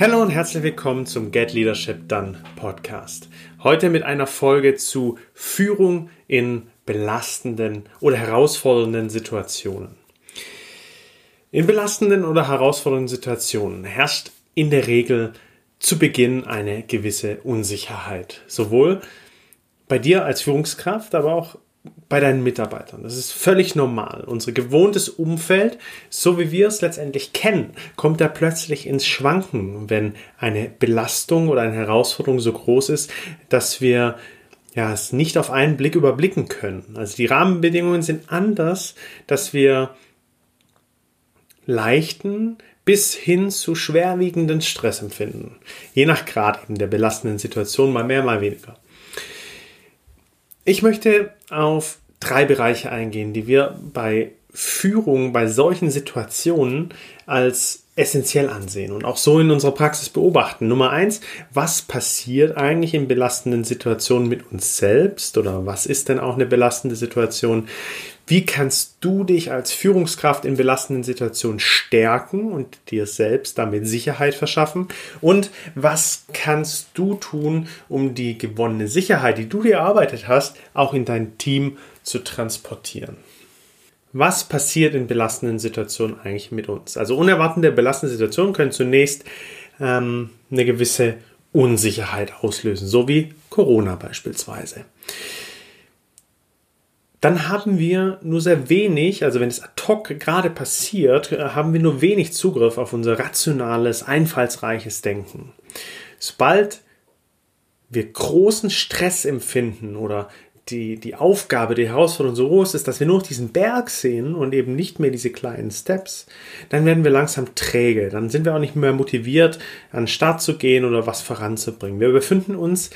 Hallo und herzlich willkommen zum Get Leadership Done Podcast. Heute mit einer Folge zu Führung in belastenden oder herausfordernden Situationen. In belastenden oder herausfordernden Situationen herrscht in der Regel zu Beginn eine gewisse Unsicherheit. Sowohl bei dir als Führungskraft, aber auch bei deinen Mitarbeitern. Das ist völlig normal. Unser gewohntes Umfeld, so wie wir es letztendlich kennen, kommt da plötzlich ins Schwanken, wenn eine Belastung oder eine Herausforderung so groß ist, dass wir ja, es nicht auf einen Blick überblicken können. Also die Rahmenbedingungen sind anders, dass wir leichten bis hin zu schwerwiegenden Stress empfinden. Je nach Grad eben der belastenden Situation, mal mehr, mal weniger. Ich möchte auf drei Bereiche eingehen, die wir bei Führung, bei solchen Situationen als essentiell ansehen und auch so in unserer Praxis beobachten. Nummer eins, was passiert eigentlich in belastenden Situationen mit uns selbst oder was ist denn auch eine belastende Situation? Wie kannst du dich als Führungskraft in belastenden Situationen stärken und dir selbst damit Sicherheit verschaffen? Und was kannst du tun, um die gewonnene Sicherheit, die du dir erarbeitet hast, auch in dein Team zu transportieren? was passiert in belastenden Situationen eigentlich mit uns? Also unerwartete belastende Situationen können zunächst ähm, eine gewisse Unsicherheit auslösen, so wie Corona beispielsweise. Dann haben wir nur sehr wenig, also wenn es ad hoc gerade passiert, haben wir nur wenig Zugriff auf unser rationales, einfallsreiches Denken. Sobald wir großen Stress empfinden oder die, die Aufgabe, die Herausforderung so groß ist, dass wir nur noch diesen Berg sehen und eben nicht mehr diese kleinen Steps, dann werden wir langsam träge. Dann sind wir auch nicht mehr motiviert, an den Start zu gehen oder was voranzubringen. Wir befinden uns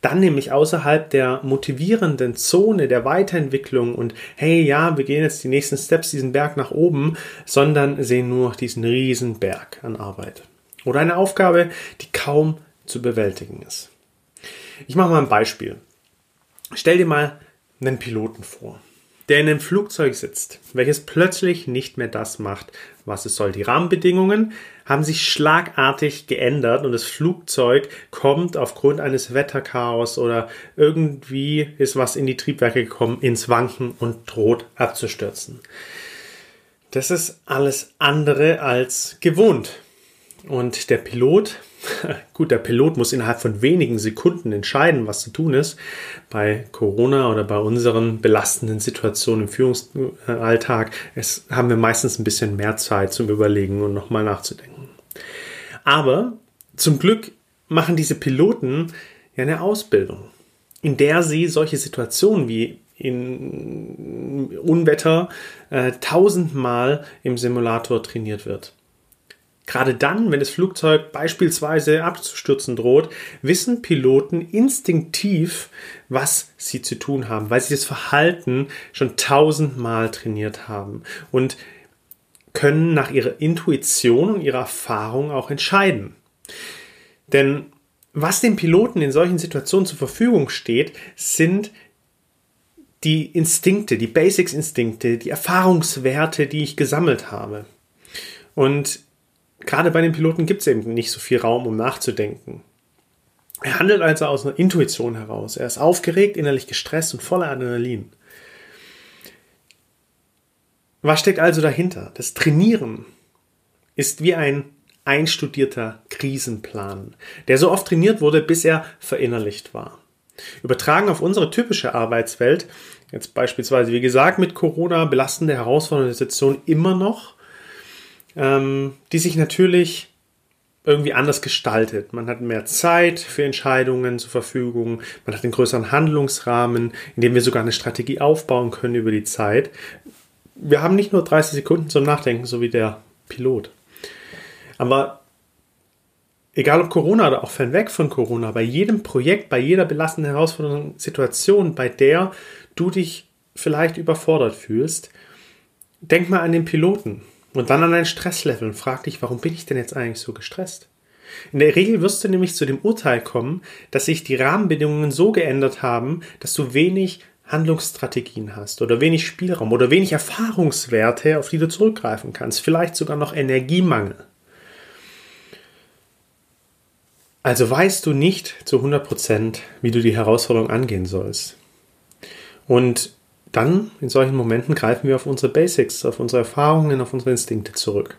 dann nämlich außerhalb der motivierenden Zone der Weiterentwicklung und hey, ja, wir gehen jetzt die nächsten Steps diesen Berg nach oben, sondern sehen nur noch diesen riesen Berg an Arbeit. Oder eine Aufgabe, die kaum zu bewältigen ist. Ich mache mal ein Beispiel. Stell dir mal einen Piloten vor, der in einem Flugzeug sitzt, welches plötzlich nicht mehr das macht, was es soll. Die Rahmenbedingungen haben sich schlagartig geändert und das Flugzeug kommt aufgrund eines Wetterchaos oder irgendwie ist was in die Triebwerke gekommen, ins Wanken und droht abzustürzen. Das ist alles andere als gewohnt. Und der Pilot Gut, der Pilot muss innerhalb von wenigen Sekunden entscheiden, was zu tun ist. Bei Corona oder bei unseren belastenden Situationen im Führungsalltag es, haben wir meistens ein bisschen mehr Zeit zum Überlegen und nochmal nachzudenken. Aber zum Glück machen diese Piloten ja eine Ausbildung, in der sie solche Situationen wie in Unwetter äh, tausendmal im Simulator trainiert wird. Gerade dann, wenn das Flugzeug beispielsweise abzustürzen droht, wissen Piloten instinktiv, was sie zu tun haben, weil sie das Verhalten schon tausendmal trainiert haben und können nach ihrer Intuition und ihrer Erfahrung auch entscheiden. Denn was den Piloten in solchen Situationen zur Verfügung steht, sind die Instinkte, die Basics-Instinkte, die Erfahrungswerte, die ich gesammelt habe. Und gerade bei den Piloten gibt es eben nicht so viel Raum, um nachzudenken. Er handelt also aus einer Intuition heraus. Er ist aufgeregt, innerlich gestresst und voller Adrenalin. Was steckt also dahinter? Das Trainieren ist wie ein einstudierter Krisenplan, der so oft trainiert wurde, bis er verinnerlicht war. Übertragen auf unsere typische Arbeitswelt, jetzt beispielsweise wie gesagt mit Corona, belastende, herausfordernde Situationen immer noch, ähm, die sich natürlich irgendwie anders gestaltet. Man hat mehr Zeit für Entscheidungen zur Verfügung, man hat einen größeren Handlungsrahmen, in dem wir sogar eine Strategie aufbauen können über die Zeit. Wir haben nicht nur 30 Sekunden zum Nachdenken, so wie der Pilot. Aber egal ob Corona oder auch fernweg von Corona, bei jedem Projekt, bei jeder belastenden, herausfordernden Situation, bei der du dich vielleicht überfordert fühlst, denk mal an den Piloten. Und dann an dein Stresslevel und frag dich, warum bin ich denn jetzt eigentlich so gestresst? In der Regel wirst du nämlich zu dem Urteil kommen, dass sich die Rahmenbedingungen so geändert haben, dass du wenig Handlungsstrategien hast oder wenig Spielraum oder wenig Erfahrungswerte, auf die du zurückgreifen kannst, vielleicht sogar noch Energiemangel. Also weißt du nicht zu 100%, wie du die Herausforderung angehen sollst. Und dann, in solchen Momenten, greifen wir auf unsere Basics, auf unsere Erfahrungen, auf unsere Instinkte zurück.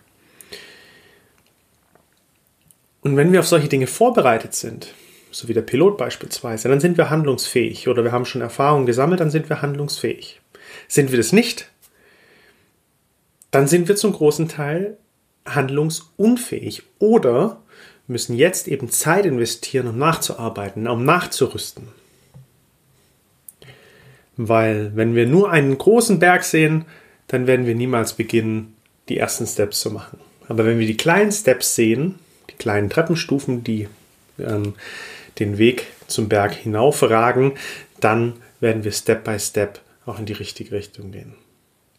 Und wenn wir auf solche Dinge vorbereitet sind, so wie der Pilot beispielsweise, dann sind wir handlungsfähig oder wir haben schon Erfahrungen gesammelt, dann sind wir handlungsfähig. Sind wir das nicht, dann sind wir zum großen Teil handlungsunfähig oder müssen jetzt eben Zeit investieren, um nachzuarbeiten, um nachzurüsten. Weil wenn wir nur einen großen Berg sehen, dann werden wir niemals beginnen, die ersten Steps zu machen. Aber wenn wir die kleinen Steps sehen, die kleinen Treppenstufen, die ähm, den Weg zum Berg hinaufragen, dann werden wir Step by Step auch in die richtige Richtung gehen.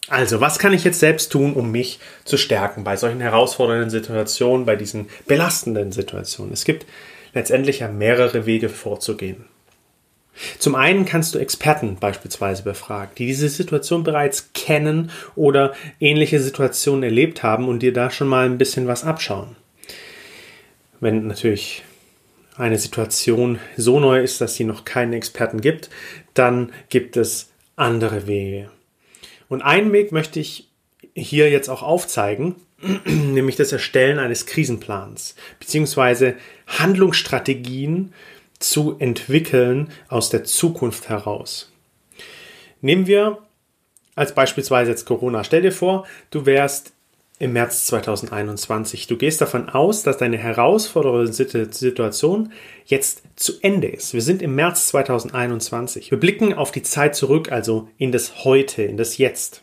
Also, was kann ich jetzt selbst tun, um mich zu stärken bei solchen herausfordernden Situationen, bei diesen belastenden Situationen? Es gibt letztendlich ja mehrere Wege vorzugehen. Zum einen kannst du Experten beispielsweise befragen, die diese Situation bereits kennen oder ähnliche Situationen erlebt haben und dir da schon mal ein bisschen was abschauen. Wenn natürlich eine Situation so neu ist, dass sie noch keinen Experten gibt, dann gibt es andere Wege. Und einen Weg möchte ich hier jetzt auch aufzeigen, nämlich das Erstellen eines Krisenplans beziehungsweise Handlungsstrategien zu entwickeln aus der Zukunft heraus. Nehmen wir als beispielsweise jetzt Corona. Stell dir vor, du wärst im März 2021. Du gehst davon aus, dass deine herausfordernde Situation jetzt zu Ende ist. Wir sind im März 2021. Wir blicken auf die Zeit zurück, also in das Heute, in das Jetzt.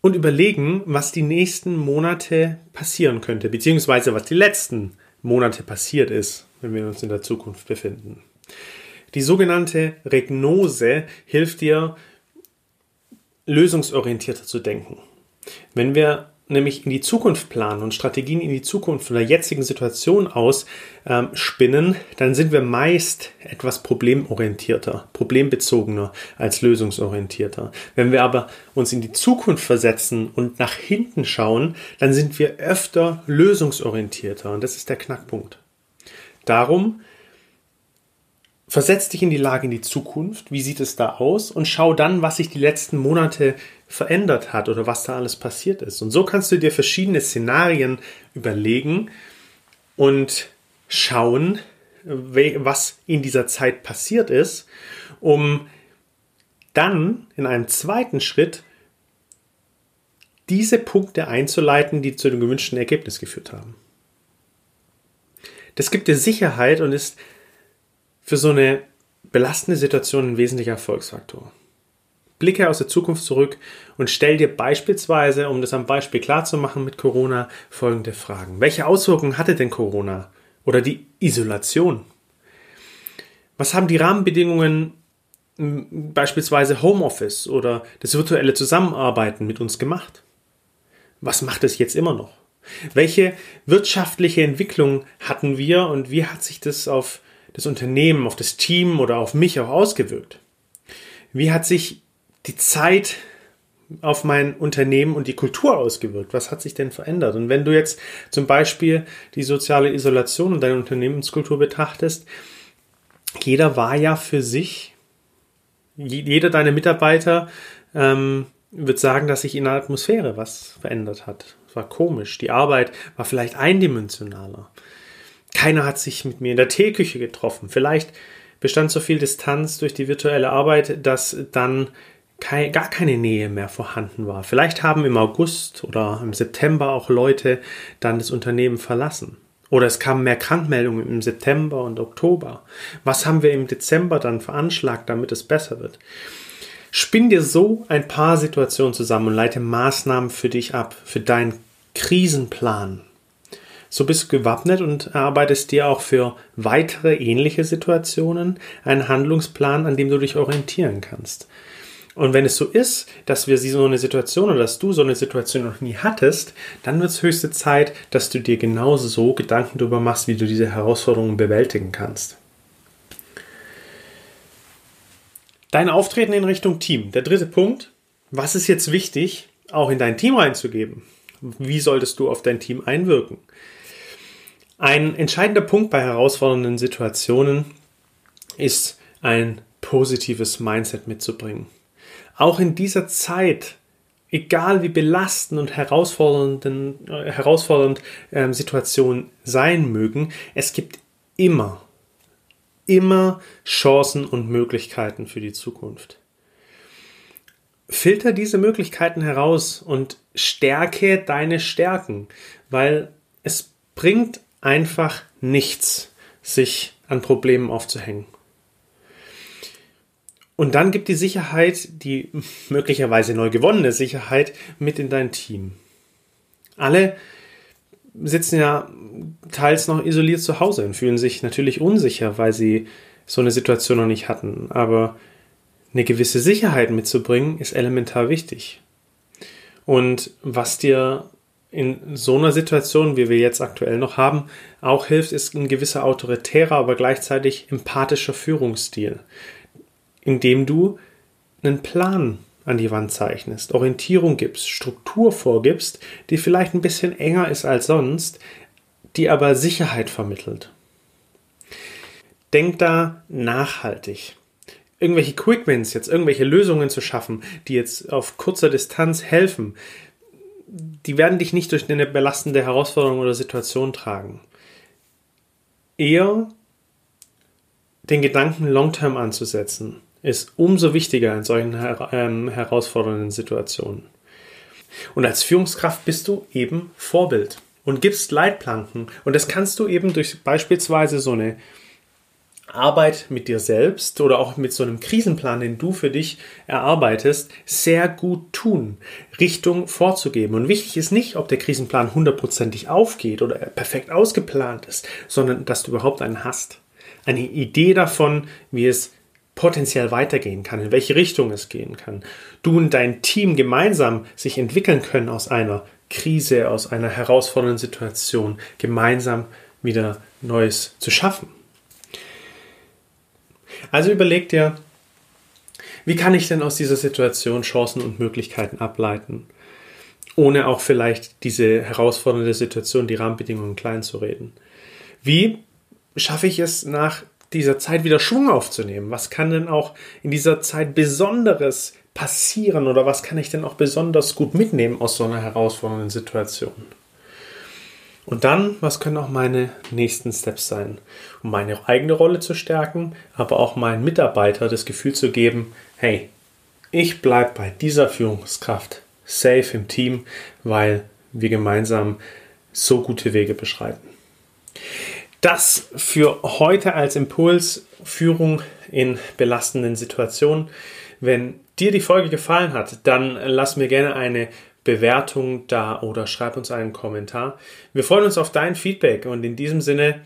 Und überlegen, was die nächsten Monate passieren könnte, beziehungsweise was die letzten Monate passiert ist, wenn wir uns in der Zukunft befinden. Die sogenannte Regnose hilft dir, lösungsorientierter zu denken. Wenn wir nämlich in die Zukunft planen und Strategien in die Zukunft von der jetzigen Situation aus ähm, spinnen, dann sind wir meist etwas problemorientierter, problembezogener als lösungsorientierter. Wenn wir aber uns in die Zukunft versetzen und nach hinten schauen, dann sind wir öfter lösungsorientierter und das ist der Knackpunkt. Darum Versetz dich in die Lage in die Zukunft. Wie sieht es da aus? Und schau dann, was sich die letzten Monate verändert hat oder was da alles passiert ist. Und so kannst du dir verschiedene Szenarien überlegen und schauen, was in dieser Zeit passiert ist, um dann in einem zweiten Schritt diese Punkte einzuleiten, die zu dem gewünschten Ergebnis geführt haben. Das gibt dir Sicherheit und ist für so eine belastende Situation ein wesentlicher Erfolgsfaktor. Blicke aus der Zukunft zurück und stell dir beispielsweise, um das am Beispiel klar zu machen mit Corona, folgende Fragen. Welche Auswirkungen hatte denn Corona oder die Isolation? Was haben die Rahmenbedingungen beispielsweise Homeoffice oder das virtuelle Zusammenarbeiten mit uns gemacht? Was macht es jetzt immer noch? Welche wirtschaftliche Entwicklung hatten wir und wie hat sich das auf das Unternehmen, auf das Team oder auf mich auch ausgewirkt? Wie hat sich die Zeit auf mein Unternehmen und die Kultur ausgewirkt? Was hat sich denn verändert? Und wenn du jetzt zum Beispiel die soziale Isolation und deine Unternehmenskultur betrachtest, jeder war ja für sich, jeder deiner Mitarbeiter ähm, wird sagen, dass sich in der Atmosphäre was verändert hat. Es war komisch. Die Arbeit war vielleicht eindimensionaler. Keiner hat sich mit mir in der Teeküche getroffen. Vielleicht bestand so viel Distanz durch die virtuelle Arbeit, dass dann kein, gar keine Nähe mehr vorhanden war. Vielleicht haben im August oder im September auch Leute dann das Unternehmen verlassen. Oder es kamen mehr Krankmeldungen im September und Oktober. Was haben wir im Dezember dann veranschlagt, damit es besser wird? Spinn dir so ein paar Situationen zusammen und leite Maßnahmen für dich ab, für deinen Krisenplan, so bist du gewappnet und erarbeitest dir auch für weitere ähnliche Situationen einen Handlungsplan, an dem du dich orientieren kannst. Und wenn es so ist, dass wir so eine Situation oder dass du so eine Situation noch nie hattest, dann wird es höchste Zeit, dass du dir genauso so Gedanken darüber machst, wie du diese Herausforderungen bewältigen kannst. Dein Auftreten in Richtung Team. Der dritte Punkt. Was ist jetzt wichtig, auch in dein Team reinzugeben? Wie solltest du auf dein Team einwirken? Ein entscheidender Punkt bei herausfordernden Situationen ist ein positives Mindset mitzubringen. Auch in dieser Zeit, egal wie belastend und herausfordernd, äh, herausfordernd äh, Situationen sein mögen, es gibt immer, immer Chancen und Möglichkeiten für die Zukunft. Filter diese Möglichkeiten heraus und stärke deine Stärken, weil es bringt einfach nichts, sich an Problemen aufzuhängen. Und dann gibt die Sicherheit, die möglicherweise neu gewonnene Sicherheit, mit in dein Team. Alle sitzen ja teils noch isoliert zu Hause und fühlen sich natürlich unsicher, weil sie so eine Situation noch nicht hatten. Aber eine gewisse Sicherheit mitzubringen, ist elementar wichtig. Und was dir in so einer Situation, wie wir jetzt aktuell noch haben, auch hilft, ist ein gewisser autoritärer, aber gleichzeitig empathischer Führungsstil, indem du einen Plan an die Wand zeichnest, Orientierung gibst, Struktur vorgibst, die vielleicht ein bisschen enger ist als sonst, die aber Sicherheit vermittelt. Denk da nachhaltig. Irgendwelche Quick Wins, jetzt irgendwelche Lösungen zu schaffen, die jetzt auf kurzer Distanz helfen, die werden dich nicht durch eine belastende Herausforderung oder Situation tragen. Eher den Gedanken long-term anzusetzen, ist umso wichtiger in solchen her ähm, herausfordernden Situationen. Und als Führungskraft bist du eben Vorbild und gibst Leitplanken. Und das kannst du eben durch beispielsweise so eine Arbeit mit dir selbst oder auch mit so einem Krisenplan, den du für dich erarbeitest, sehr gut tun, Richtung vorzugeben. Und wichtig ist nicht, ob der Krisenplan hundertprozentig aufgeht oder perfekt ausgeplant ist, sondern dass du überhaupt einen hast. Eine Idee davon, wie es potenziell weitergehen kann, in welche Richtung es gehen kann. Du und dein Team gemeinsam sich entwickeln können aus einer Krise, aus einer herausfordernden Situation, gemeinsam wieder Neues zu schaffen. Also überleg dir, wie kann ich denn aus dieser Situation Chancen und Möglichkeiten ableiten, ohne auch vielleicht diese herausfordernde Situation, die Rahmenbedingungen klein zu reden? Wie schaffe ich es nach dieser Zeit wieder Schwung aufzunehmen? Was kann denn auch in dieser Zeit Besonderes passieren oder was kann ich denn auch besonders gut mitnehmen aus so einer herausfordernden Situation? Und dann, was können auch meine nächsten Steps sein, um meine eigene Rolle zu stärken, aber auch meinen Mitarbeiter das Gefühl zu geben, hey, ich bleibe bei dieser Führungskraft safe im Team, weil wir gemeinsam so gute Wege beschreiten. Das für heute als Impuls Führung in belastenden Situationen. Wenn dir die Folge gefallen hat, dann lass mir gerne eine Bewertung da oder schreib uns einen Kommentar. Wir freuen uns auf dein Feedback und in diesem Sinne,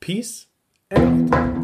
Peace and